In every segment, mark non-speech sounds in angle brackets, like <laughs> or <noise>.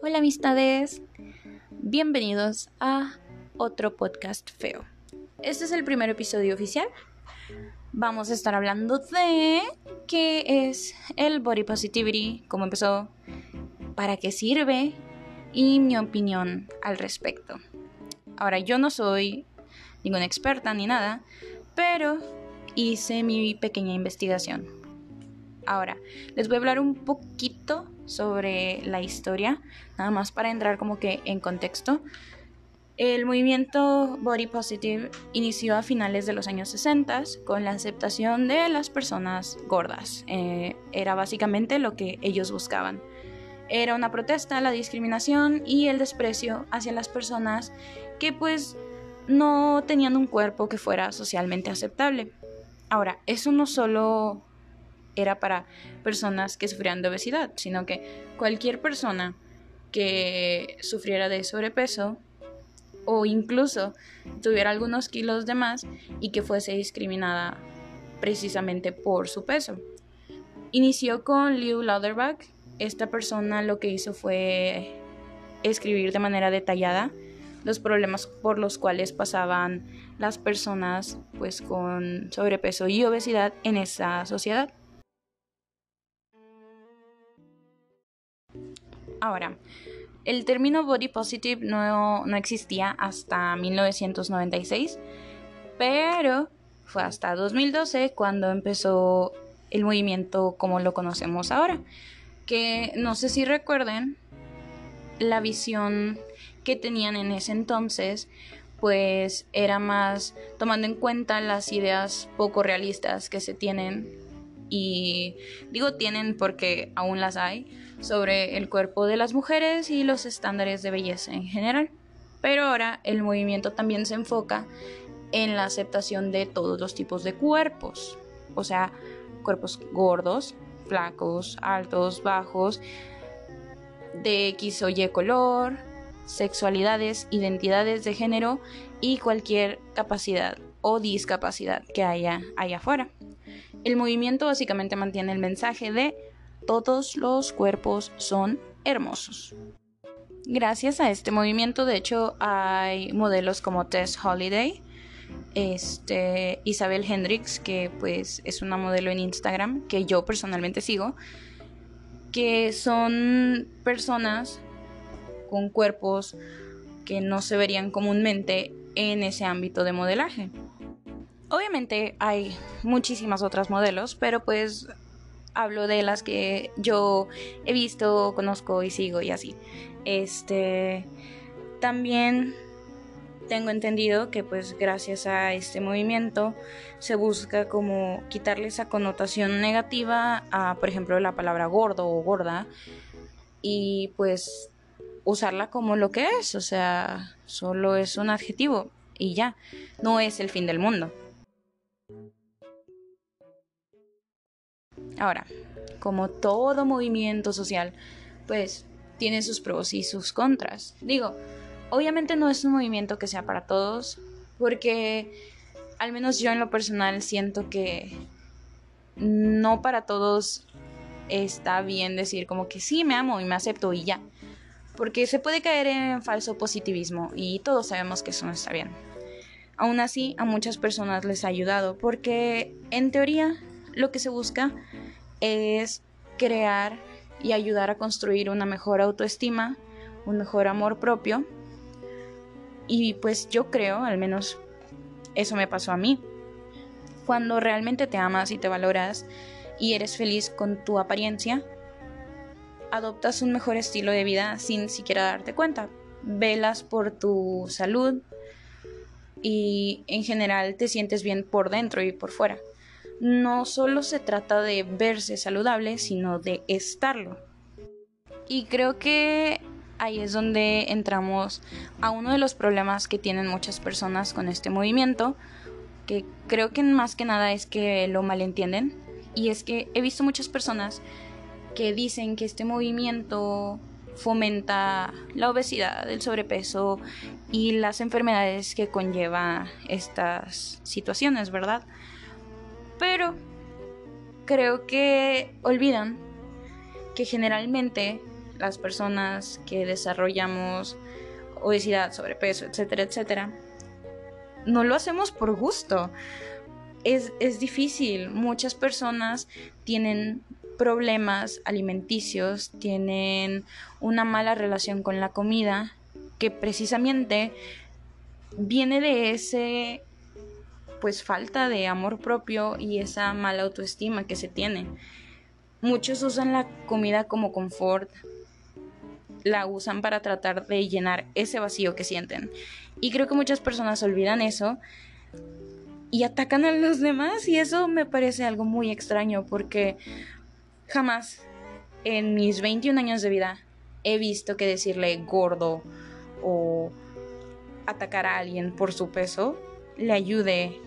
Hola amistades, bienvenidos a otro podcast feo. Este es el primer episodio oficial. Vamos a estar hablando de qué es el body positivity, cómo empezó, para qué sirve y mi opinión al respecto. Ahora, yo no soy ninguna experta ni nada, pero hice mi pequeña investigación. Ahora, les voy a hablar un poquito sobre la historia, nada más para entrar como que en contexto. El movimiento Body Positive inició a finales de los años 60 con la aceptación de las personas gordas. Eh, era básicamente lo que ellos buscaban. Era una protesta a la discriminación y el desprecio hacia las personas que pues no tenían un cuerpo que fuera socialmente aceptable. Ahora, eso no solo era para personas que sufrían de obesidad, sino que cualquier persona que sufriera de sobrepeso o incluso tuviera algunos kilos de más y que fuese discriminada precisamente por su peso. Inició con Lew Lauterbach. Esta persona lo que hizo fue escribir de manera detallada los problemas por los cuales pasaban las personas pues con sobrepeso y obesidad en esa sociedad. Ahora, el término body positive no, no existía hasta 1996, pero fue hasta 2012 cuando empezó el movimiento como lo conocemos ahora. Que no sé si recuerden la visión que tenían en ese entonces, pues era más tomando en cuenta las ideas poco realistas que se tienen y digo tienen porque aún las hay sobre el cuerpo de las mujeres y los estándares de belleza en general. Pero ahora el movimiento también se enfoca en la aceptación de todos los tipos de cuerpos, o sea, cuerpos gordos, flacos, altos, bajos, de X o Y color, sexualidades, identidades de género y cualquier capacidad o discapacidad que haya allá afuera. El movimiento básicamente mantiene el mensaje de todos los cuerpos son hermosos. Gracias a este movimiento, de hecho, hay modelos como Tess Holiday, este, Isabel Hendricks, que pues es una modelo en Instagram que yo personalmente sigo, que son personas con cuerpos que no se verían comúnmente en ese ámbito de modelaje. Obviamente hay muchísimas otras modelos, pero pues hablo de las que yo he visto, conozco y sigo y así. Este también tengo entendido que pues gracias a este movimiento se busca como quitarle esa connotación negativa a por ejemplo la palabra gordo o gorda y pues usarla como lo que es, o sea, solo es un adjetivo y ya, no es el fin del mundo. Ahora, como todo movimiento social, pues tiene sus pros y sus contras. Digo, obviamente no es un movimiento que sea para todos, porque al menos yo en lo personal siento que no para todos está bien decir como que sí, me amo y me acepto y ya. Porque se puede caer en falso positivismo y todos sabemos que eso no está bien. Aún así, a muchas personas les ha ayudado porque en teoría lo que se busca es crear y ayudar a construir una mejor autoestima, un mejor amor propio. Y pues yo creo, al menos eso me pasó a mí. Cuando realmente te amas y te valoras y eres feliz con tu apariencia, adoptas un mejor estilo de vida sin siquiera darte cuenta. Velas por tu salud y en general te sientes bien por dentro y por fuera no solo se trata de verse saludable, sino de estarlo. Y creo que ahí es donde entramos a uno de los problemas que tienen muchas personas con este movimiento, que creo que más que nada es que lo malentienden. Y es que he visto muchas personas que dicen que este movimiento fomenta la obesidad, el sobrepeso y las enfermedades que conlleva estas situaciones, ¿verdad? Pero creo que olvidan que generalmente las personas que desarrollamos obesidad, sobrepeso, etcétera, etcétera, no lo hacemos por gusto. Es, es difícil. Muchas personas tienen problemas alimenticios, tienen una mala relación con la comida, que precisamente viene de ese pues falta de amor propio y esa mala autoestima que se tiene. Muchos usan la comida como confort, la usan para tratar de llenar ese vacío que sienten. Y creo que muchas personas olvidan eso y atacan a los demás y eso me parece algo muy extraño porque jamás en mis 21 años de vida he visto que decirle gordo o atacar a alguien por su peso le ayude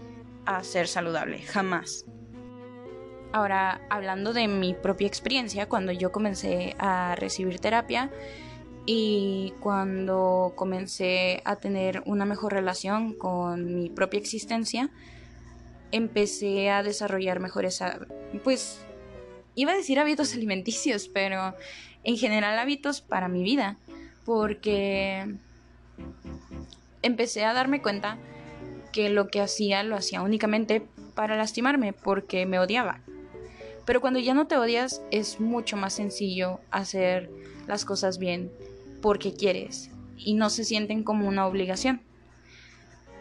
a ser saludable, jamás. Ahora, hablando de mi propia experiencia, cuando yo comencé a recibir terapia y cuando comencé a tener una mejor relación con mi propia existencia, empecé a desarrollar mejores, pues, iba a decir hábitos alimenticios, pero en general hábitos para mi vida, porque empecé a darme cuenta que lo que hacía lo hacía únicamente para lastimarme porque me odiaba. Pero cuando ya no te odias es mucho más sencillo hacer las cosas bien porque quieres y no se sienten como una obligación.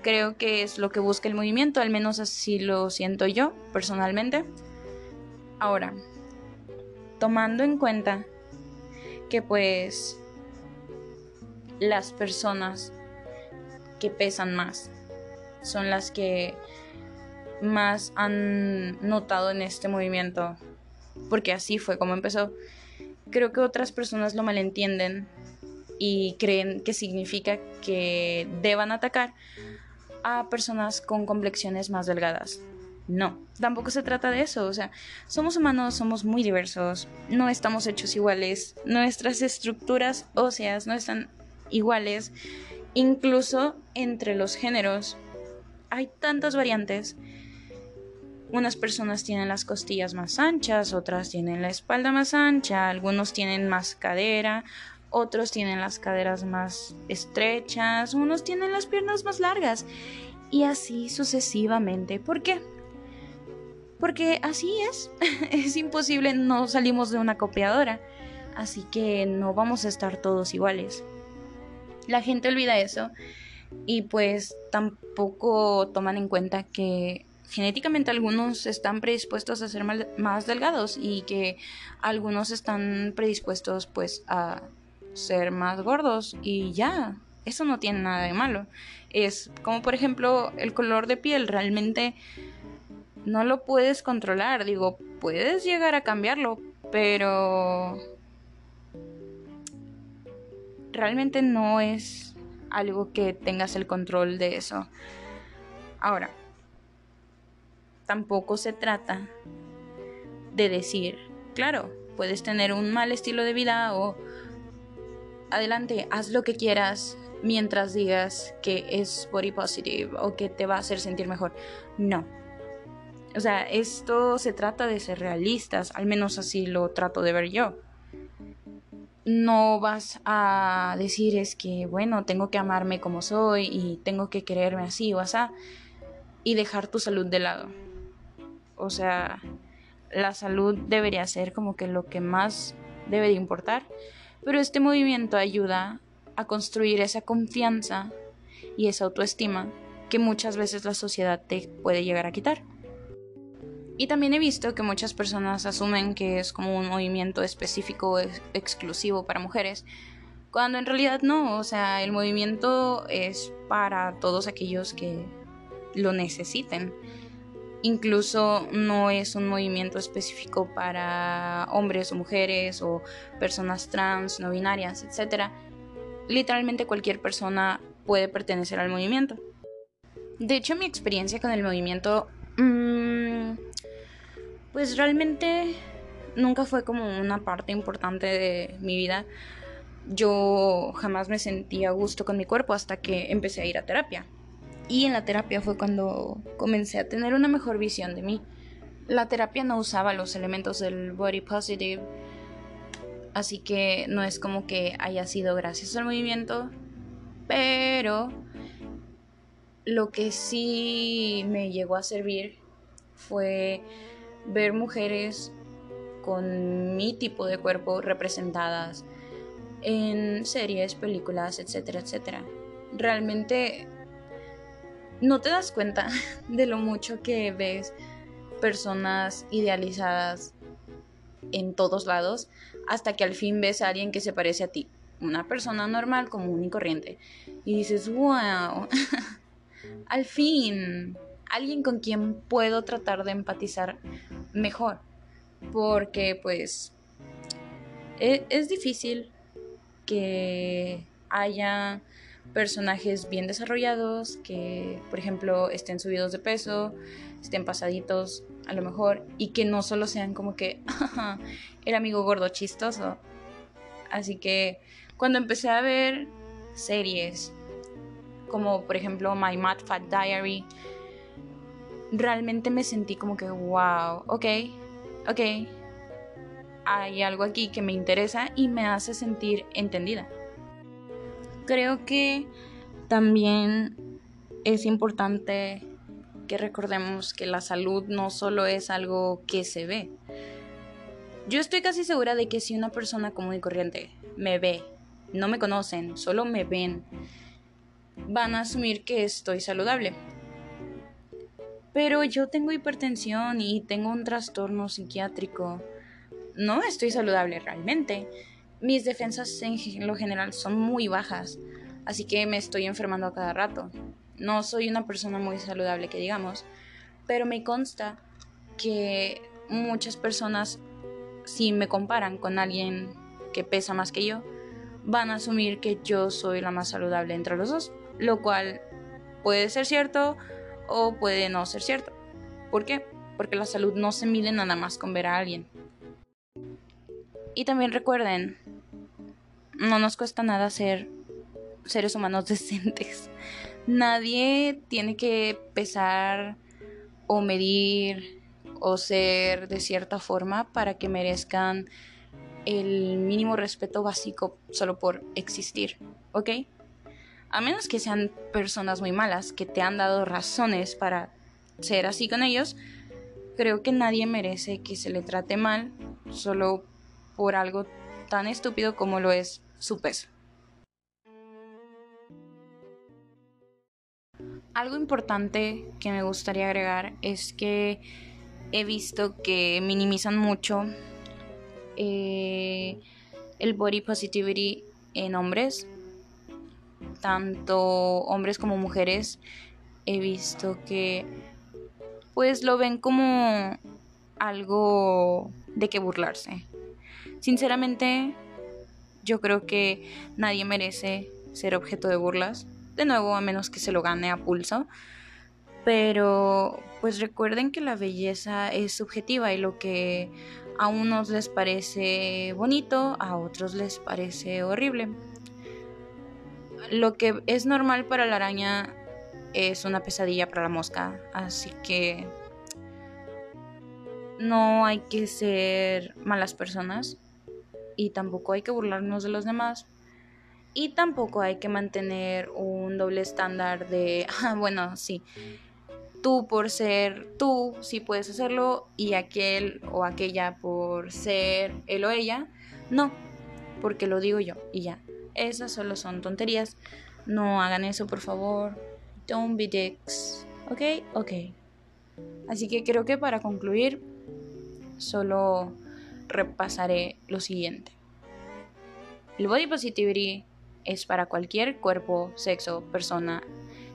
Creo que es lo que busca el movimiento, al menos así lo siento yo personalmente. Ahora, tomando en cuenta que pues las personas que pesan más son las que más han notado en este movimiento, porque así fue como empezó. Creo que otras personas lo malentienden y creen que significa que deban atacar a personas con complexiones más delgadas. No, tampoco se trata de eso, o sea, somos humanos, somos muy diversos, no estamos hechos iguales, nuestras estructuras óseas no están iguales, incluso entre los géneros hay tantas variantes. Unas personas tienen las costillas más anchas, otras tienen la espalda más ancha, algunos tienen más cadera, otros tienen las caderas más estrechas, unos tienen las piernas más largas y así sucesivamente. ¿Por qué? Porque así es. <laughs> es imposible, no salimos de una copiadora. Así que no vamos a estar todos iguales. La gente olvida eso y pues tampoco toman en cuenta que genéticamente algunos están predispuestos a ser más delgados y que algunos están predispuestos pues a ser más gordos y ya, eso no tiene nada de malo. Es como por ejemplo el color de piel, realmente no lo puedes controlar, digo, puedes llegar a cambiarlo, pero realmente no es algo que tengas el control de eso. Ahora, tampoco se trata de decir, claro, puedes tener un mal estilo de vida o adelante, haz lo que quieras mientras digas que es body positive o que te va a hacer sentir mejor. No. O sea, esto se trata de ser realistas, al menos así lo trato de ver yo no vas a decir es que, bueno, tengo que amarme como soy y tengo que quererme así o así y dejar tu salud de lado. O sea, la salud debería ser como que lo que más debe de importar, pero este movimiento ayuda a construir esa confianza y esa autoestima que muchas veces la sociedad te puede llegar a quitar. Y también he visto que muchas personas asumen que es como un movimiento específico exclusivo para mujeres, cuando en realidad no, o sea, el movimiento es para todos aquellos que lo necesiten. Incluso no es un movimiento específico para hombres o mujeres o personas trans, no binarias, etc. Literalmente cualquier persona puede pertenecer al movimiento. De hecho, mi experiencia con el movimiento mmm, pues realmente nunca fue como una parte importante de mi vida. Yo jamás me sentía a gusto con mi cuerpo hasta que empecé a ir a terapia. Y en la terapia fue cuando comencé a tener una mejor visión de mí. La terapia no usaba los elementos del body positive Así que no es como que haya sido gracias al movimiento, pero lo que sí me llegó a servir fue ver mujeres con mi tipo de cuerpo representadas en series, películas, etcétera, etcétera. Realmente no te das cuenta <laughs> de lo mucho que ves personas idealizadas en todos lados hasta que al fin ves a alguien que se parece a ti, una persona normal, común y corriente. Y dices, wow, <laughs> al fin, alguien con quien puedo tratar de empatizar mejor. Porque pues es, es difícil que haya personajes bien desarrollados, que por ejemplo estén subidos de peso, estén pasaditos a lo mejor, y que no solo sean como que el amigo gordo chistoso. Así que cuando empecé a ver series como por ejemplo My Mad Fat Diary, realmente me sentí como que, wow, ok, ok, hay algo aquí que me interesa y me hace sentir entendida. Creo que también es importante que recordemos que la salud no solo es algo que se ve. Yo estoy casi segura de que si una persona común y corriente me ve, no me conocen, solo me ven, van a asumir que estoy saludable. Pero yo tengo hipertensión y tengo un trastorno psiquiátrico. No estoy saludable realmente. Mis defensas en lo general son muy bajas, así que me estoy enfermando a cada rato. No soy una persona muy saludable que digamos, pero me consta que muchas personas, si me comparan con alguien que pesa más que yo, van a asumir que yo soy la más saludable entre los dos, lo cual puede ser cierto o puede no ser cierto. ¿Por qué? Porque la salud no se mide nada más con ver a alguien. Y también recuerden, no nos cuesta nada ser seres humanos <laughs> decentes. Nadie tiene que pesar o medir o ser de cierta forma para que merezcan el mínimo respeto básico solo por existir, ¿ok? A menos que sean personas muy malas que te han dado razones para ser así con ellos, creo que nadie merece que se le trate mal solo por algo tan estúpido como lo es su peso. Algo importante que me gustaría agregar es que he visto que minimizan mucho eh, el body positivity en hombres tanto hombres como mujeres, he visto que pues lo ven como algo de que burlarse. Sinceramente, yo creo que nadie merece ser objeto de burlas, de nuevo a menos que se lo gane a pulso. Pero pues recuerden que la belleza es subjetiva y lo que a unos les parece bonito, a otros les parece horrible lo que es normal para la araña es una pesadilla para la mosca, así que no hay que ser malas personas y tampoco hay que burlarnos de los demás y tampoco hay que mantener un doble estándar de, <laughs> ah, bueno, sí, tú por ser tú sí puedes hacerlo y aquel o aquella por ser él o ella, no, porque lo digo yo y ya. Esas solo son tonterías. No hagan eso, por favor. Don't be dicks. ¿Ok? Ok. Así que creo que para concluir, solo repasaré lo siguiente. El body positivity es para cualquier cuerpo, sexo, persona,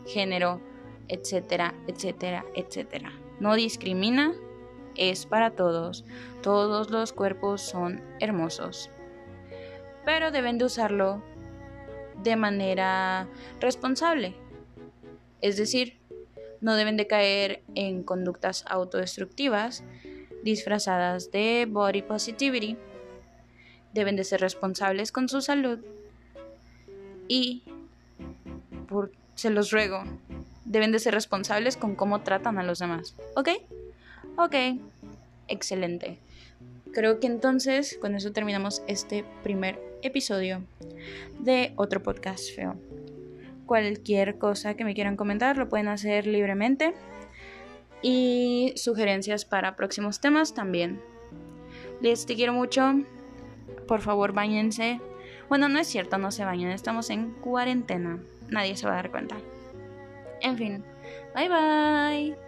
género, etcétera, etcétera, etcétera. No discrimina, es para todos. Todos los cuerpos son hermosos pero deben de usarlo de manera responsable. Es decir, no deben de caer en conductas autodestructivas disfrazadas de body positivity. Deben de ser responsables con su salud y, por, se los ruego, deben de ser responsables con cómo tratan a los demás. ¿Ok? Ok, excelente. creo que entonces con eso terminamos este primer episodio de otro podcast feo. Cualquier cosa que me quieran comentar lo pueden hacer libremente y sugerencias para próximos temas también. Les te quiero mucho. Por favor, bañense. Bueno, no es cierto, no se bañen. Estamos en cuarentena. Nadie se va a dar cuenta. En fin. Bye bye.